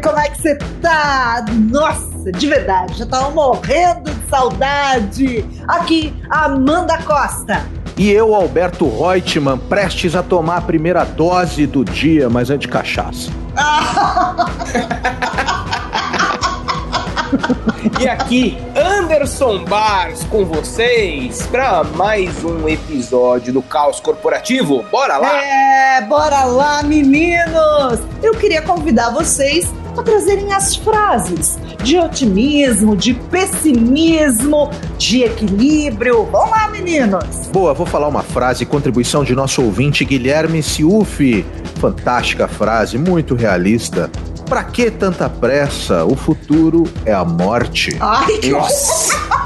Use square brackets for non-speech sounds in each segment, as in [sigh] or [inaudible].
como é que você tá? Nossa, de verdade, já tava morrendo de saudade. Aqui, Amanda Costa. E eu, Alberto Reutemann, prestes a tomar a primeira dose do dia, mas é de cachaça. [laughs] e aqui, Anderson Bars com vocês para mais um episódio do Caos Corporativo. Bora lá! É, bora lá, meninos! Eu queria convidar vocês a trazerem as frases de otimismo, de pessimismo, de equilíbrio. Vamos lá, meninos! Boa, vou falar uma frase, contribuição de nosso ouvinte Guilherme Ciufi. Fantástica frase, muito realista. Pra que tanta pressa? O futuro é a morte. Ai, que Nossa! [laughs]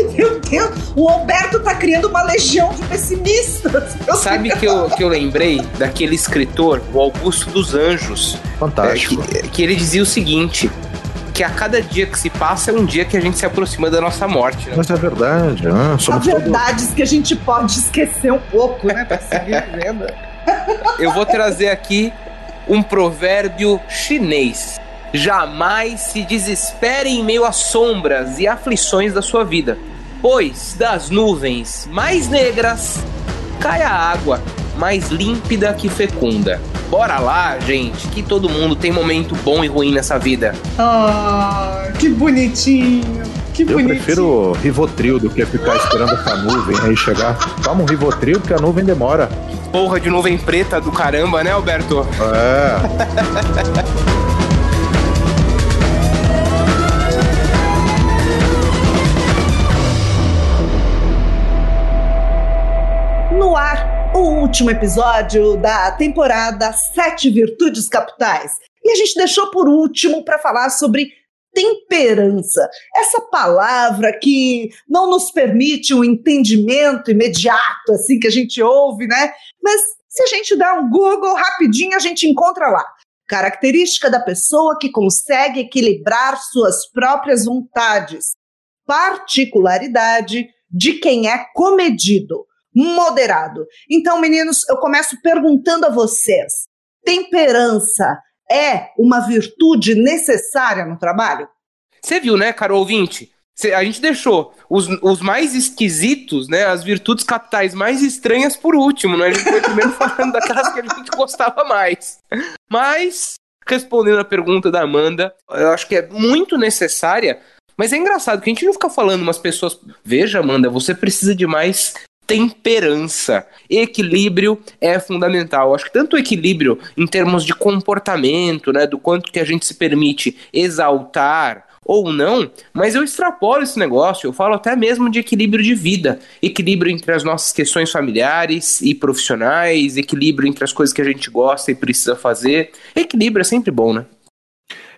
[laughs] Meu Deus, o Alberto tá criando uma legião de pessimistas. Sabe que eu, que eu lembrei daquele escritor, o Augusto dos Anjos. Fantástico. É, que, que ele dizia o seguinte: que a cada dia que se passa é um dia que a gente se aproxima da nossa morte. Né? Mas é verdade. Ah, somos verdades todo... que a gente pode esquecer um pouco, né? Pra seguir vivendo. [laughs] Eu vou trazer aqui um provérbio chinês. Jamais se desespere em meio às sombras e aflições da sua vida, pois das nuvens mais negras cai a água mais límpida que fecunda. Bora lá, gente, que todo mundo tem momento bom e ruim nessa vida. Ah, que bonitinho. Que eu bonitinho. prefiro Rivotril do que ficar esperando essa nuvem aí chegar. Toma um Rivotril porque a nuvem demora porra de nuvem preta do caramba, né, Alberto? É. [laughs] o último episódio da temporada Sete Virtudes Capitais. E a gente deixou por último para falar sobre temperança. Essa palavra que não nos permite um entendimento imediato, assim, que a gente ouve, né? Mas se a gente dá um Google rapidinho, a gente encontra lá. Característica da pessoa que consegue equilibrar suas próprias vontades. Particularidade de quem é comedido, moderado. Então, meninos, eu começo perguntando a vocês: temperança é uma virtude necessária no trabalho? Você viu, né, caro ouvinte? A gente deixou os, os mais esquisitos, né? As virtudes capitais mais estranhas por último, né? A gente foi primeiro [laughs] falando daquelas que a gente gostava mais. Mas, respondendo a pergunta da Amanda, eu acho que é muito necessária. Mas é engraçado que a gente não fica falando umas pessoas. Veja, Amanda, você precisa de mais temperança. Equilíbrio é fundamental. Acho que tanto o equilíbrio em termos de comportamento, né, do quanto que a gente se permite exaltar ou não, mas eu extrapolo esse negócio, eu falo até mesmo de equilíbrio de vida, equilíbrio entre as nossas questões familiares e profissionais, equilíbrio entre as coisas que a gente gosta e precisa fazer. Equilíbrio é sempre bom, né?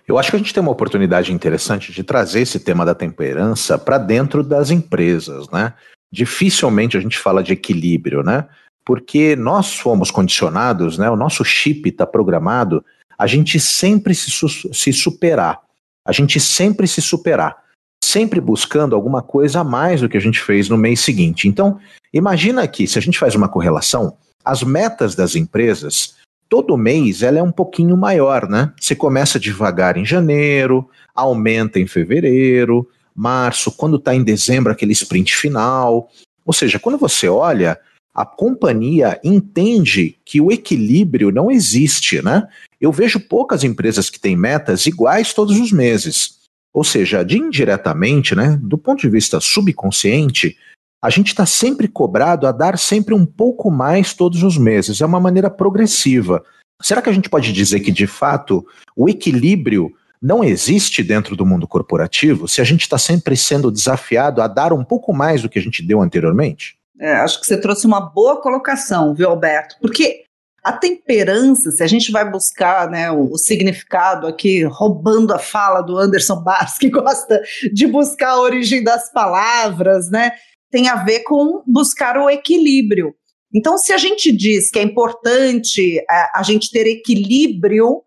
Eu acho que a gente tem uma oportunidade interessante de trazer esse tema da temperança para dentro das empresas, né? Dificilmente a gente fala de equilíbrio, né? Porque nós fomos condicionados, né? O nosso chip está programado a gente sempre se, se superar a gente sempre se superar, sempre buscando alguma coisa a mais do que a gente fez no mês seguinte. Então, imagina aqui, se a gente faz uma correlação, as metas das empresas, todo mês ela é um pouquinho maior, né? Você começa devagar em janeiro, aumenta em fevereiro, março, quando está em dezembro, aquele sprint final. Ou seja, quando você olha, a companhia entende que o equilíbrio não existe, né? Eu vejo poucas empresas que têm metas iguais todos os meses. Ou seja, de indiretamente, né, do ponto de vista subconsciente, a gente está sempre cobrado a dar sempre um pouco mais todos os meses. É uma maneira progressiva. Será que a gente pode dizer que, de fato, o equilíbrio não existe dentro do mundo corporativo se a gente está sempre sendo desafiado a dar um pouco mais do que a gente deu anteriormente? É, acho que você trouxe uma boa colocação, viu, Alberto? Porque a temperança, se a gente vai buscar né, o, o, significado aqui, roubando a fala do Anderson Bass, que gosta de buscar a origem das palavras, né, tem a ver com buscar o equilíbrio. Então, se a gente diz que é importante a, é, a gente ter equilíbrio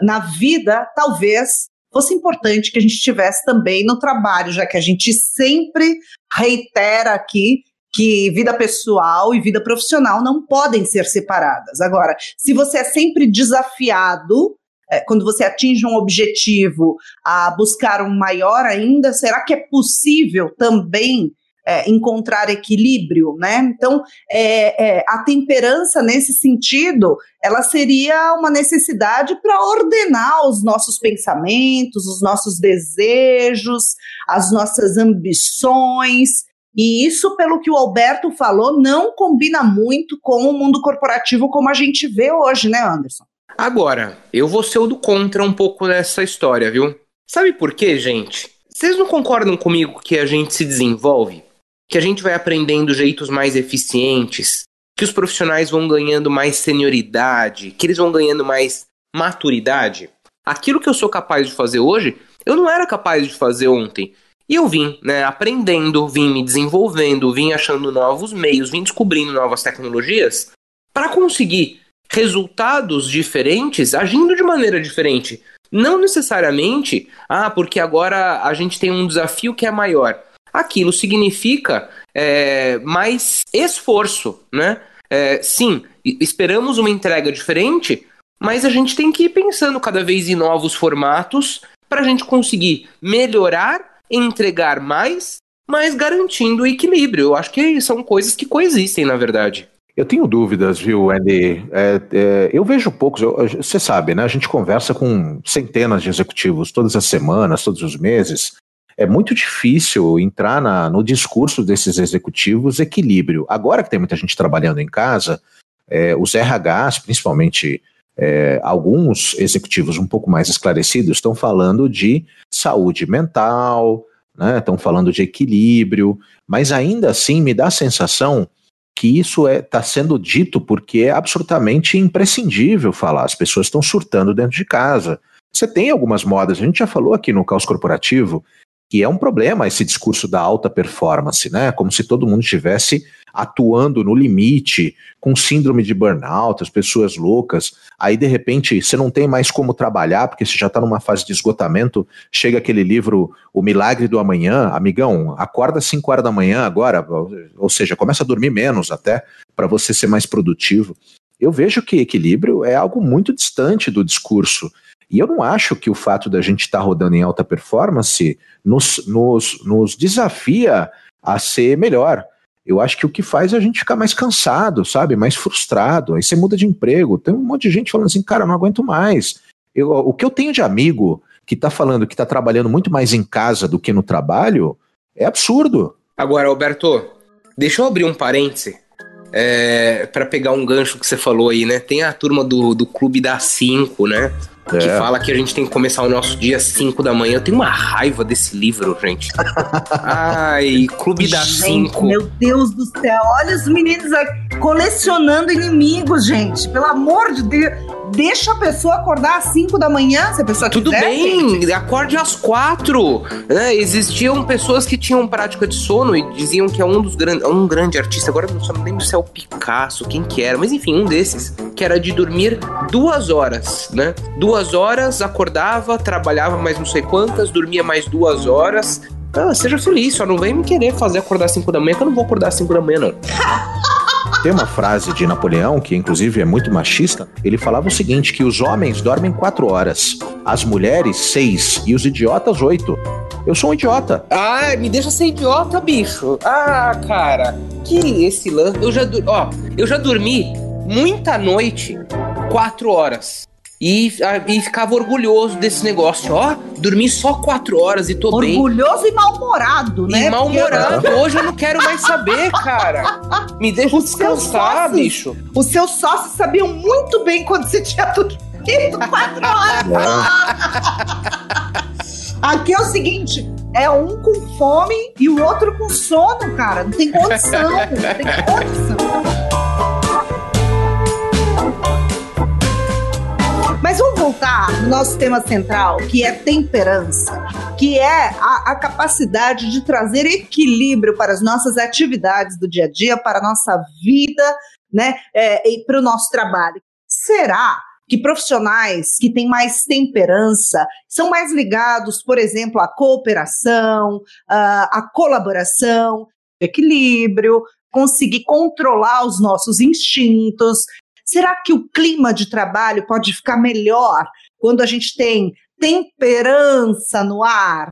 na vida, talvez fosse importante que a gente tivesse também no trabalho, já que a gente sempre reitera aqui que vida pessoal e vida profissional não podem ser separadas. Agora, se você é sempre desafiado é, quando você atinge um objetivo, a buscar um maior ainda? Será que é possível também é, encontrar equilíbrio, né? Então, é, é, a temperança nesse sentido, ela seria uma necessidade para ordenar os nossos pensamentos, os nossos desejos, as nossas ambições. E isso, pelo que o Alberto falou, não combina muito com o mundo corporativo como a gente vê hoje, né, Anderson? Agora, eu vou ser o do contra um pouco nessa história, viu? Sabe por quê, gente? Vocês não concordam comigo que a gente se desenvolve? Que a gente vai aprendendo jeitos mais eficientes? Que os profissionais vão ganhando mais senioridade? Que eles vão ganhando mais maturidade? Aquilo que eu sou capaz de fazer hoje, eu não era capaz de fazer ontem. E eu vim, né, aprendendo, vim me desenvolvendo, vim achando novos meios, vim descobrindo novas tecnologias para conseguir resultados diferentes agindo de maneira diferente. Não necessariamente, ah, porque agora a gente tem um desafio que é maior. Aquilo significa é, mais esforço, né? É, sim, esperamos uma entrega diferente, mas a gente tem que ir pensando cada vez em novos formatos para a gente conseguir melhorar, entregar mais, mas garantindo o equilíbrio. Eu acho que são coisas que coexistem, na verdade. Eu tenho dúvidas, viu, Andy? É, é, eu vejo poucos, você sabe, né? A gente conversa com centenas de executivos todas as semanas, todos os meses. É muito difícil entrar na, no discurso desses executivos equilíbrio. Agora que tem muita gente trabalhando em casa, é, os RHs, principalmente é, alguns executivos um pouco mais esclarecidos, estão falando de saúde mental, né? Estão falando de equilíbrio, mas ainda assim me dá a sensação que isso está é, tá sendo dito porque é absolutamente imprescindível falar. As pessoas estão surtando dentro de casa. Você tem algumas modas, a gente já falou aqui no Caos Corporativo, que é um problema esse discurso da alta performance, né? Como se todo mundo estivesse atuando no limite, com síndrome de burnout, as pessoas loucas. Aí, de repente, você não tem mais como trabalhar, porque você já está numa fase de esgotamento. Chega aquele livro O Milagre do Amanhã, amigão, acorda às 5 horas da manhã agora, ou seja, começa a dormir menos até, para você ser mais produtivo. Eu vejo que equilíbrio é algo muito distante do discurso. E eu não acho que o fato da gente estar tá rodando em alta performance nos, nos, nos desafia a ser melhor. Eu acho que o que faz é a gente ficar mais cansado, sabe? Mais frustrado. Aí você muda de emprego. Tem um monte de gente falando assim, cara, não aguento mais. Eu, o que eu tenho de amigo que está falando que está trabalhando muito mais em casa do que no trabalho é absurdo. Agora, Alberto, deixa eu abrir um parêntese é, para pegar um gancho que você falou aí, né? Tem a turma do, do Clube da 5, né? É. Que fala que a gente tem que começar o nosso dia às 5 da manhã. Eu tenho uma raiva desse livro, gente. Ai, [laughs] Clube da 5. Meu Deus do céu, olha os meninos colecionando inimigos, gente. Pelo amor de Deus. Deixa a pessoa acordar às 5 da manhã, se a pessoa Tudo quiser. Tudo bem, gente. acorde às 4. Né? Existiam pessoas que tinham prática de sono e diziam que é um dos grandes. Um grande artista, agora não me lembro se é o Picasso, quem que era, mas enfim, um desses, que era de dormir duas horas, né? Duas horas, acordava, trabalhava mais não sei quantas, dormia mais duas horas. Ah, seja feliz, só não vem me querer fazer acordar às 5 da manhã, que eu não vou acordar às 5 da manhã, não. [laughs] Tem uma frase de Napoleão, que inclusive é muito machista, ele falava o seguinte: que os homens dormem quatro horas, as mulheres seis e os idiotas oito. Eu sou um idiota. Ah, me deixa ser idiota, bicho. Ah, cara, que esse lance. Eu já, ó, eu já dormi muita noite quatro horas. E, e ficava orgulhoso desse negócio. Ó, dormi só quatro horas e tô orgulhoso bem. Orgulhoso e mal-humorado, né? E mal-humorado. Hoje eu não quero mais saber, cara. Me deixa Os descansar, sócios, bicho. Os seus sócios sabiam muito bem quando você tinha dormido quatro [laughs] horas. Aqui é o seguinte, é um com fome e o outro com sono, cara. Não tem condição, não tem condição. Voltar no nosso tema central, que é temperança, que é a, a capacidade de trazer equilíbrio para as nossas atividades do dia a dia, para a nossa vida, né, é, e para o nosso trabalho. Será que profissionais que têm mais temperança são mais ligados, por exemplo, à cooperação, à colaboração, equilíbrio, conseguir controlar os nossos instintos, Será que o clima de trabalho pode ficar melhor quando a gente tem temperança no ar?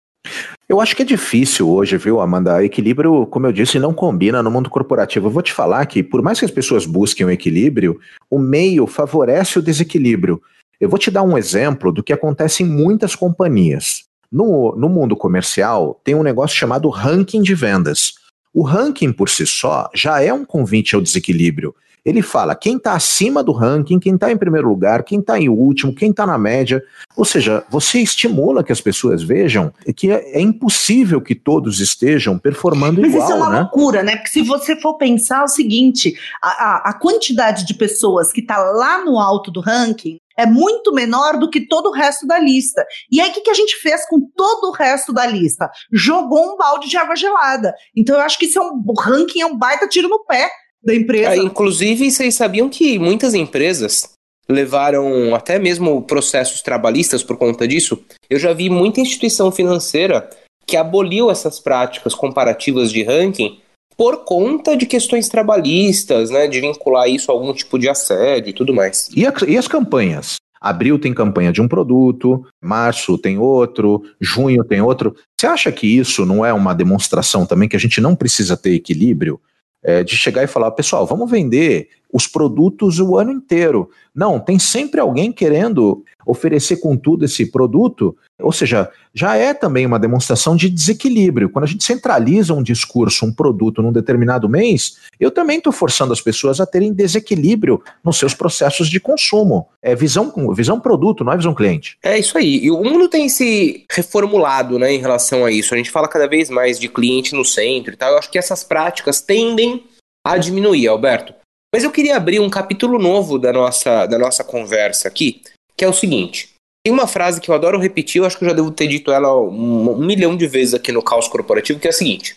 Eu acho que é difícil hoje, viu, Amanda? Equilíbrio, como eu disse, não combina no mundo corporativo. Eu vou te falar que, por mais que as pessoas busquem o equilíbrio, o meio favorece o desequilíbrio. Eu vou te dar um exemplo do que acontece em muitas companhias. No, no mundo comercial, tem um negócio chamado ranking de vendas. O ranking por si só já é um convite ao desequilíbrio. Ele fala quem está acima do ranking, quem está em primeiro lugar, quem está em último, quem está na média. Ou seja, você estimula que as pessoas vejam que é, é impossível que todos estejam performando Mas igual. Mas isso é uma né? loucura, né? Porque se você for pensar o seguinte, a, a, a quantidade de pessoas que está lá no alto do ranking é muito menor do que todo o resto da lista. E aí, o que, que a gente fez com todo o resto da lista? Jogou um balde de água gelada. Então, eu acho que isso é um o ranking é um baita tiro no pé da empresa. É, inclusive, vocês sabiam que muitas empresas levaram até mesmo processos trabalhistas por conta disso? Eu já vi muita instituição financeira que aboliu essas práticas comparativas de ranking por conta de questões trabalhistas, né, de vincular isso a algum tipo de assédio e tudo mais. E, a, e as campanhas? Abril tem campanha de um produto, março tem outro, junho tem outro. Você acha que isso não é uma demonstração também que a gente não precisa ter equilíbrio? É, de chegar e falar, pessoal, vamos vender os produtos o ano inteiro. Não, tem sempre alguém querendo oferecer com tudo esse produto, ou seja, já é também uma demonstração de desequilíbrio. Quando a gente centraliza um discurso, um produto num determinado mês, eu também estou forçando as pessoas a terem desequilíbrio nos seus processos de consumo. É visão, visão produto, não é visão cliente. É isso aí. E o mundo tem se reformulado né, em relação a isso. A gente fala cada vez mais de cliente no centro e tal. Eu acho que essas práticas tendem a diminuir, Alberto. Mas eu queria abrir um capítulo novo da nossa, da nossa conversa aqui, que é o seguinte. Tem uma frase que eu adoro repetir, eu acho que eu já devo ter dito ela um, um milhão de vezes aqui no Caos Corporativo, que é a seguinte: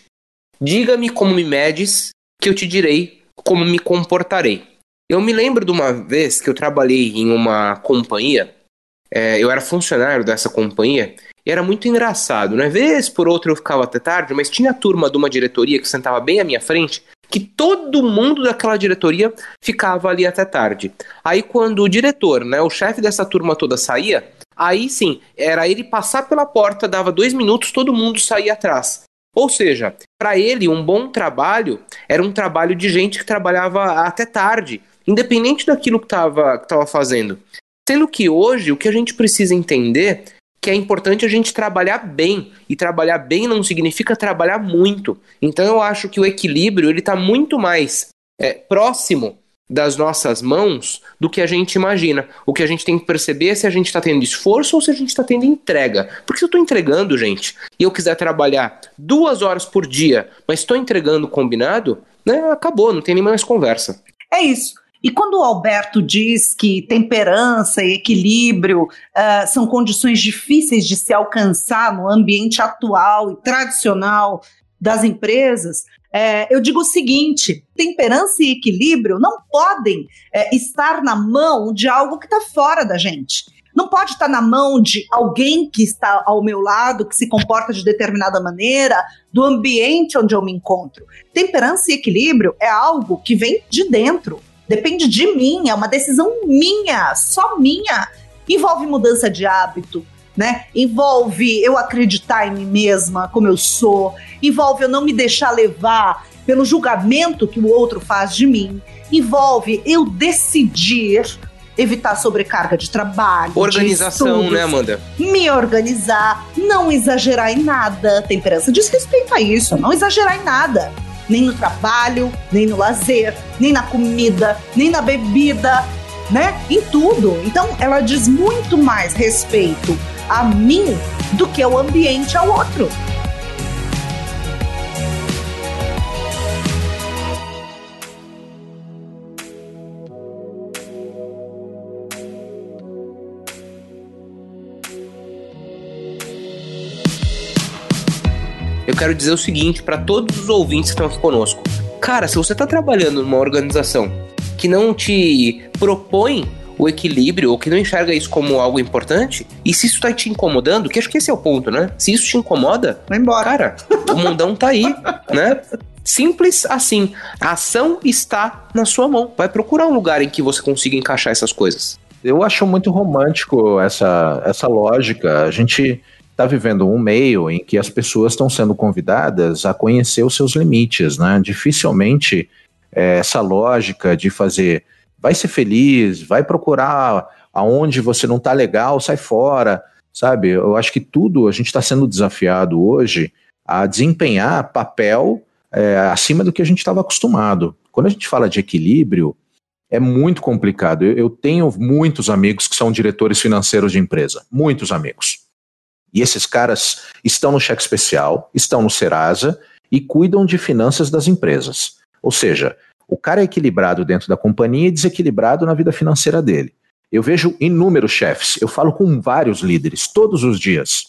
Diga-me como me medes, que eu te direi como me comportarei. Eu me lembro de uma vez que eu trabalhei em uma companhia, é, eu era funcionário dessa companhia, e era muito engraçado, né? Vez por outra eu ficava até tarde, mas tinha a turma de uma diretoria que sentava bem à minha frente, que todo mundo daquela diretoria ficava ali até tarde. Aí quando o diretor, né, o chefe dessa turma toda saía, aí sim, era ele passar pela porta, dava dois minutos, todo mundo saía atrás. Ou seja, para ele um bom trabalho era um trabalho de gente que trabalhava até tarde, independente daquilo que estava que tava fazendo. Sendo que hoje o que a gente precisa entender que é importante a gente trabalhar bem. E trabalhar bem não significa trabalhar muito. Então eu acho que o equilíbrio ele está muito mais é, próximo das nossas mãos do que a gente imagina. O que a gente tem que perceber é se a gente está tendo esforço ou se a gente está tendo entrega. Porque se eu estou entregando, gente, e eu quiser trabalhar duas horas por dia, mas estou entregando combinado, né, acabou, não tem nem mais conversa. É isso. E quando o Alberto diz que temperança e equilíbrio uh, são condições difíceis de se alcançar no ambiente atual e tradicional das empresas, é, eu digo o seguinte: temperança e equilíbrio não podem é, estar na mão de algo que está fora da gente. Não pode estar na mão de alguém que está ao meu lado, que se comporta de determinada maneira, do ambiente onde eu me encontro. Temperança e equilíbrio é algo que vem de dentro. Depende de mim, é uma decisão minha, só minha. Envolve mudança de hábito, né? Envolve eu acreditar em mim mesma, como eu sou, envolve eu não me deixar levar pelo julgamento que o outro faz de mim, envolve eu decidir evitar sobrecarga de trabalho, organização, de estudos, né, Amanda? Me organizar, não exagerar em nada. Temperança diz respeito a isso, não exagerar em nada nem no trabalho, nem no lazer, nem na comida, nem na bebida, né? Em tudo. Então, ela diz muito mais respeito a mim do que ao ambiente ao outro. Quero dizer o seguinte para todos os ouvintes que estão aqui conosco. Cara, se você está trabalhando numa organização que não te propõe o equilíbrio ou que não enxerga isso como algo importante, e se isso está te incomodando, que acho que esse é o ponto, né? Se isso te incomoda, vai embora. Cara, o mundão tá aí, [laughs] né? Simples assim. A ação está na sua mão. Vai procurar um lugar em que você consiga encaixar essas coisas. Eu acho muito romântico essa, essa lógica. A gente está vivendo um meio em que as pessoas estão sendo convidadas a conhecer os seus limites, né? Dificilmente é, essa lógica de fazer vai ser feliz, vai procurar aonde você não está legal, sai fora, sabe? Eu acho que tudo a gente está sendo desafiado hoje a desempenhar papel é, acima do que a gente estava acostumado. Quando a gente fala de equilíbrio, é muito complicado. Eu, eu tenho muitos amigos que são diretores financeiros de empresa, muitos amigos. E esses caras estão no cheque especial, estão no Serasa e cuidam de finanças das empresas. Ou seja, o cara é equilibrado dentro da companhia e desequilibrado na vida financeira dele. Eu vejo inúmeros chefes, eu falo com vários líderes todos os dias.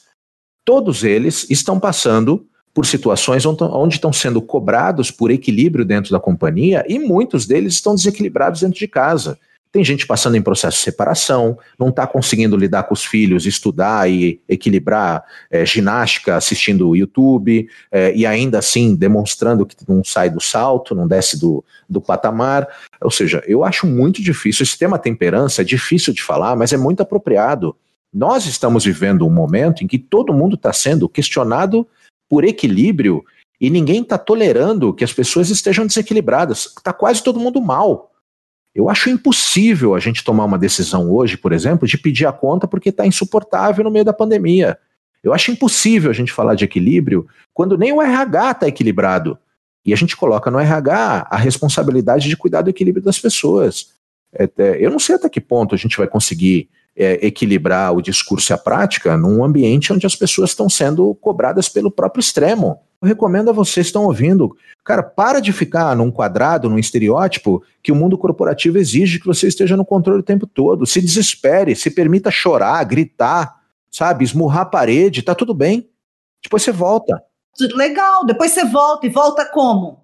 Todos eles estão passando por situações onde estão sendo cobrados por equilíbrio dentro da companhia e muitos deles estão desequilibrados dentro de casa. Tem gente passando em processo de separação, não está conseguindo lidar com os filhos, estudar e equilibrar é, ginástica assistindo o YouTube, é, e ainda assim demonstrando que não sai do salto, não desce do, do patamar. Ou seja, eu acho muito difícil. Esse tema temperança é difícil de falar, mas é muito apropriado. Nós estamos vivendo um momento em que todo mundo está sendo questionado por equilíbrio e ninguém está tolerando que as pessoas estejam desequilibradas. Está quase todo mundo mal. Eu acho impossível a gente tomar uma decisão hoje, por exemplo, de pedir a conta porque está insuportável no meio da pandemia. Eu acho impossível a gente falar de equilíbrio quando nem o RH está equilibrado. E a gente coloca no RH a responsabilidade de cuidar do equilíbrio das pessoas. É, é, eu não sei até que ponto a gente vai conseguir é, equilibrar o discurso e a prática num ambiente onde as pessoas estão sendo cobradas pelo próprio extremo. Eu recomendo a vocês que estão ouvindo, cara, para de ficar num quadrado, num estereótipo que o mundo corporativo exige que você esteja no controle o tempo todo. Se desespere, se permita chorar, gritar, sabe, esmurrar a parede, tá tudo bem. Depois você volta. Legal, depois você volta e volta como?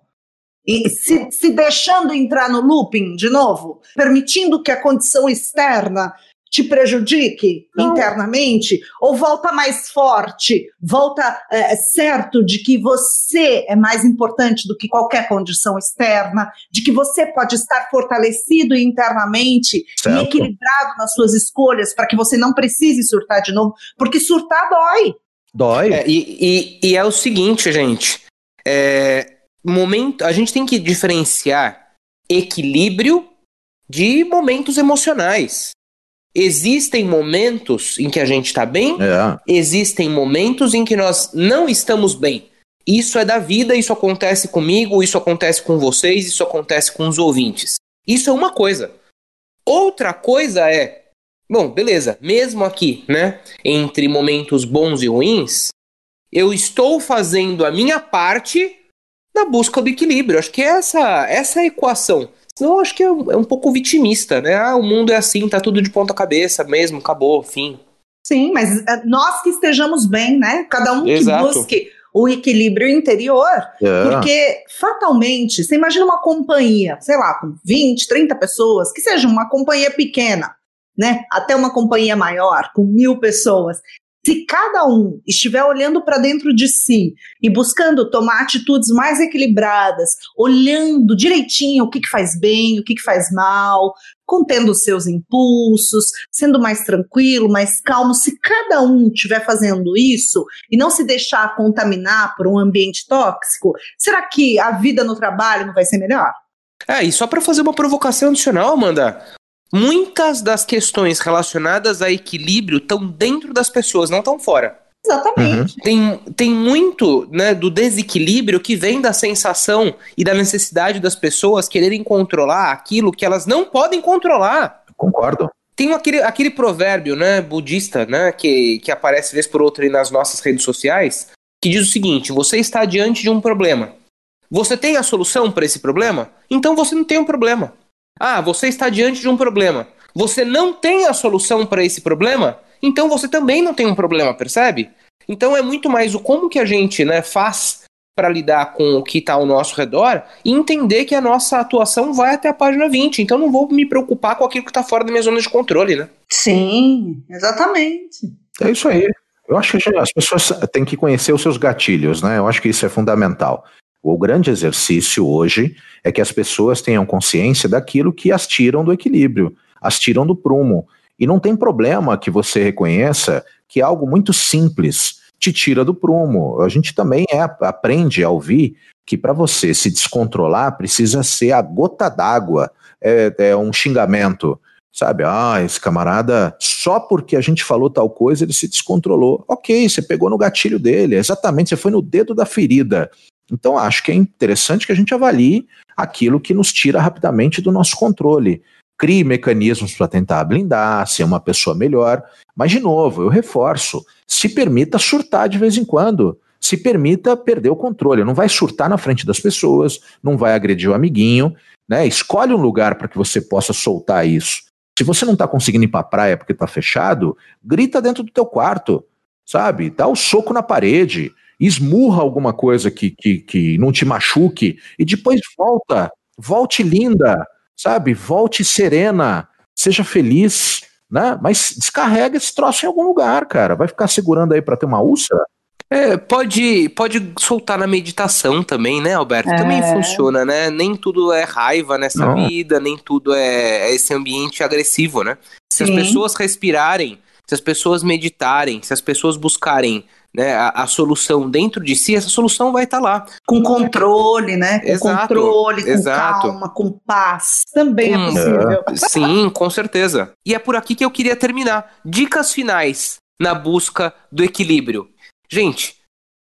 E se, se deixando entrar no looping de novo, permitindo que a condição externa te prejudique Não. internamente, ou volta mais forte, volta é, certo de que você é mais importante do que qualquer condição externa, de que você pode estar fortalecido internamente certo. e equilibrado nas suas escolhas para que você não precise surtar de novo, porque surtar dói. Dói. É, e, e, e, é o seguinte, gente. É, momento, a gente tem que diferenciar equilíbrio de momentos emocionais. Existem momentos em que a gente está bem, é. existem momentos em que nós não estamos bem. Isso é da vida, isso acontece comigo, isso acontece com vocês, isso acontece com os ouvintes. Isso é uma coisa. Outra coisa é, bom, beleza, mesmo aqui, né, entre momentos bons e ruins, eu estou fazendo a minha parte na busca do equilíbrio. Acho que é essa, essa é a equação. Senão eu acho que é um, é um pouco vitimista, né? Ah, o mundo é assim, tá tudo de ponta cabeça mesmo, acabou, fim. Sim, mas é, nós que estejamos bem, né? Cada um Exato. que busque o equilíbrio interior, é. porque fatalmente, você imagina uma companhia, sei lá, com 20, 30 pessoas, que seja uma companhia pequena, né? Até uma companhia maior, com mil pessoas. Se cada um estiver olhando para dentro de si e buscando tomar atitudes mais equilibradas, olhando direitinho o que, que faz bem, o que, que faz mal, contendo os seus impulsos, sendo mais tranquilo, mais calmo, se cada um estiver fazendo isso e não se deixar contaminar por um ambiente tóxico, será que a vida no trabalho não vai ser melhor? É, e só para fazer uma provocação adicional, Amanda, muitas das questões relacionadas a equilíbrio estão dentro das pessoas, não estão fora. Exatamente. Uhum. Tem, tem muito né, do desequilíbrio que vem da sensação e da necessidade das pessoas quererem controlar aquilo que elas não podem controlar. Concordo. Tem aquele, aquele provérbio né, budista né, que, que aparece vez por outra nas nossas redes sociais, que diz o seguinte: você está diante de um problema. Você tem a solução para esse problema? Então você não tem um problema. Ah, você está diante de um problema. Você não tem a solução para esse problema? Então você também não tem um problema, percebe? Então é muito mais o como que a gente né, faz para lidar com o que está ao nosso redor e entender que a nossa atuação vai até a página 20. Então não vou me preocupar com aquilo que está fora da minha zona de controle, né? Sim, exatamente. É isso aí. Eu acho que as pessoas têm que conhecer os seus gatilhos, né? Eu acho que isso é fundamental. O grande exercício hoje é que as pessoas tenham consciência daquilo que as tiram do equilíbrio, as tiram do prumo. E não tem problema que você reconheça que algo muito simples te tira do prumo. A gente também é, aprende a ouvir que para você se descontrolar precisa ser a gota d'água, é, é um xingamento, sabe? Ah, esse camarada, só porque a gente falou tal coisa, ele se descontrolou. Ok, você pegou no gatilho dele, exatamente, você foi no dedo da ferida. Então, acho que é interessante que a gente avalie aquilo que nos tira rapidamente do nosso controle. Crie mecanismos para tentar blindar, ser uma pessoa melhor. Mas, de novo, eu reforço: se permita surtar de vez em quando. Se permita perder o controle. Não vai surtar na frente das pessoas, não vai agredir o amiguinho. Né? Escolhe um lugar para que você possa soltar isso. Se você não está conseguindo ir para a praia porque está fechado, grita dentro do teu quarto, sabe? Dá o um soco na parede, esmurra alguma coisa que, que, que não te machuque e depois volta, volte linda, sabe? Volte serena, seja feliz, né? Mas descarrega esse troço em algum lugar, cara. Vai ficar segurando aí para ter uma úlcera? É, pode, pode soltar na meditação também, né, Alberto? É. Também funciona, né? Nem tudo é raiva nessa Não. vida, nem tudo é, é, esse ambiente agressivo, né? Se Sim. as pessoas respirarem, se as pessoas meditarem, se as pessoas buscarem né, a, a, solução dentro de si, essa solução vai estar tá lá. Com controle, né? Com exato, controle, com exato. calma, com paz. Também é hum, é possível. Sim, com certeza. E é por aqui que eu queria terminar. Dicas finais na busca do equilíbrio. Gente,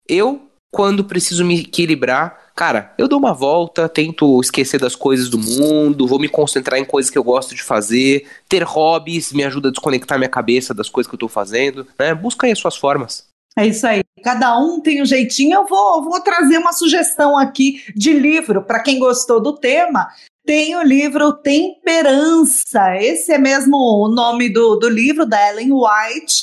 eu, quando preciso me equilibrar, cara, eu dou uma volta, tento esquecer das coisas do mundo, vou me concentrar em coisas que eu gosto de fazer. Ter hobbies me ajuda a desconectar minha cabeça das coisas que eu tô fazendo, né? Busca aí as suas formas. É isso aí. Cada um tem um jeitinho. Eu vou, vou trazer uma sugestão aqui de livro para quem gostou do tema. Tem o livro Temperança. Esse é mesmo o nome do, do livro da Ellen White,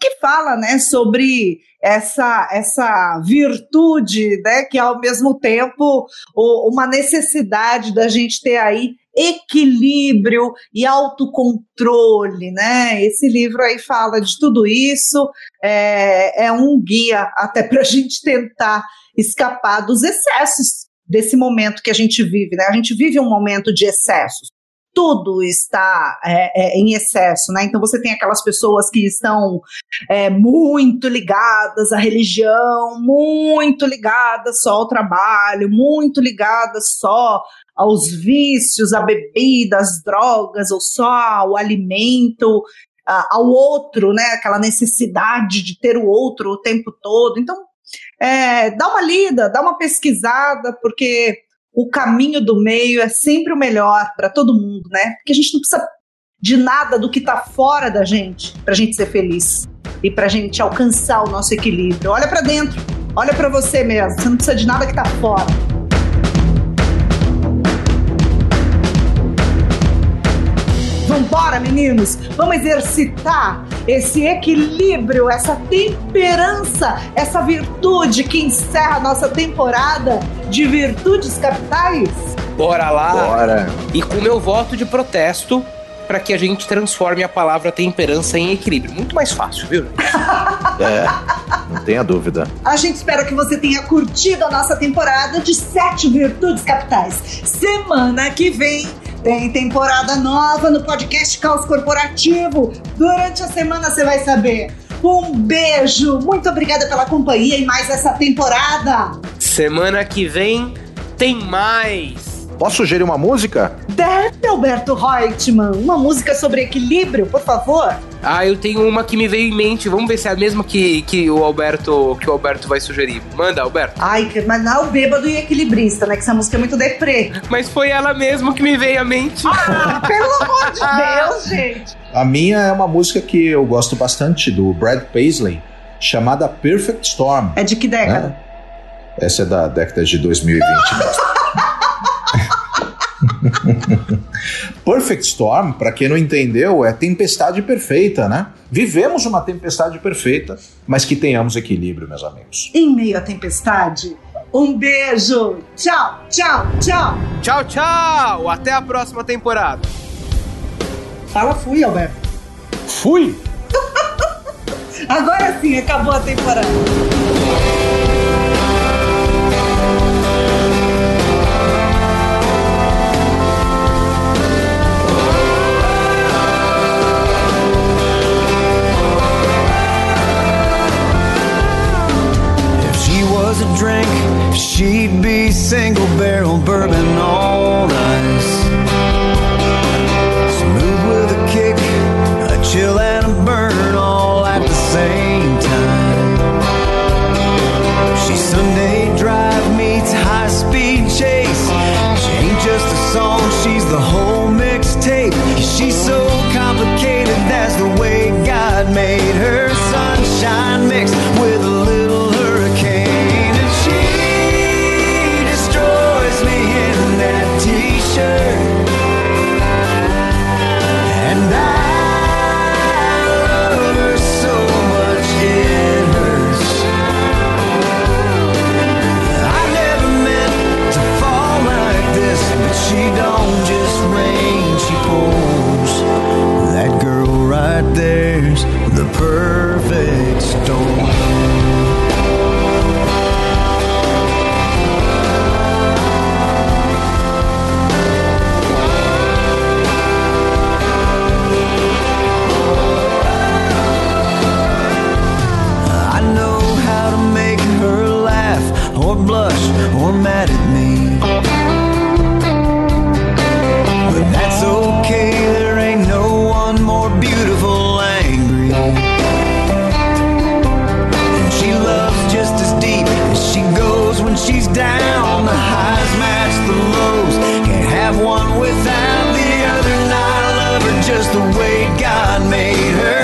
que fala, né, sobre essa, essa virtude, né, que é ao mesmo tempo o, uma necessidade da gente ter aí equilíbrio e autocontrole, né? Esse livro aí fala de tudo isso, é, é um guia até [laughs] para a gente tentar escapar dos excessos desse momento que a gente vive, né? A gente vive um momento de excessos tudo está é, é, em excesso, né? Então você tem aquelas pessoas que estão é, muito ligadas à religião, muito ligadas só ao trabalho, muito ligadas só aos vícios, à bebida, às drogas, ou só ao alimento, ao outro, né? Aquela necessidade de ter o outro o tempo todo. Então, é, dá uma lida, dá uma pesquisada, porque o caminho do meio é sempre o melhor para todo mundo, né? Porque a gente não precisa de nada do que está fora da gente para a gente ser feliz e para a gente alcançar o nosso equilíbrio. Olha para dentro, olha para você mesmo. Você não precisa de nada que está fora. Vambora, meninos! Vamos exercitar esse equilíbrio, essa temperança, essa virtude que encerra a nossa temporada de virtudes capitais? Bora lá! Bora! E com meu voto de protesto, para que a gente transforme a palavra temperança em equilíbrio. Muito mais fácil, viu? [laughs] é, não tenha dúvida. A gente espera que você tenha curtido a nossa temporada de sete virtudes capitais. Semana que vem tem temporada nova no podcast Caos Corporativo. Durante a semana você vai saber. Um beijo, muito obrigada pela companhia e mais essa temporada. Semana que vem tem mais. Posso sugerir uma música? Deve, Alberto Reutemann. Uma música sobre equilíbrio, por favor. Ah, eu tenho uma que me veio em mente. Vamos ver se é a mesma que, que o Alberto que o Alberto vai sugerir. Manda, Alberto. Ai, mas não é o bêbado e equilibrista, né? Que essa música é muito deprê. Mas foi ela mesma que me veio à mente. Ah, pelo amor de [laughs] Deus, gente. A minha é uma música que eu gosto bastante, do Brad Paisley, chamada Perfect Storm. É de que década? Né? Essa é da década de 2020 mesmo. [laughs] Perfect Storm, para quem não entendeu, é tempestade perfeita, né? Vivemos uma tempestade perfeita, mas que tenhamos equilíbrio, meus amigos. Em meio à tempestade, um beijo. Tchau, tchau, tchau. Tchau, tchau. Até a próxima temporada. Fala fui, Alberto. Fui. [laughs] Agora sim, acabou a temporada. the way God made her.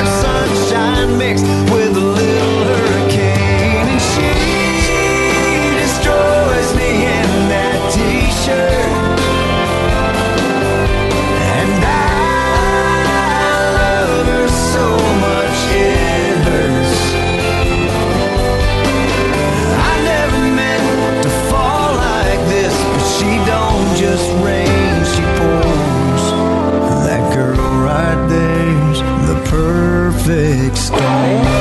perfect storm.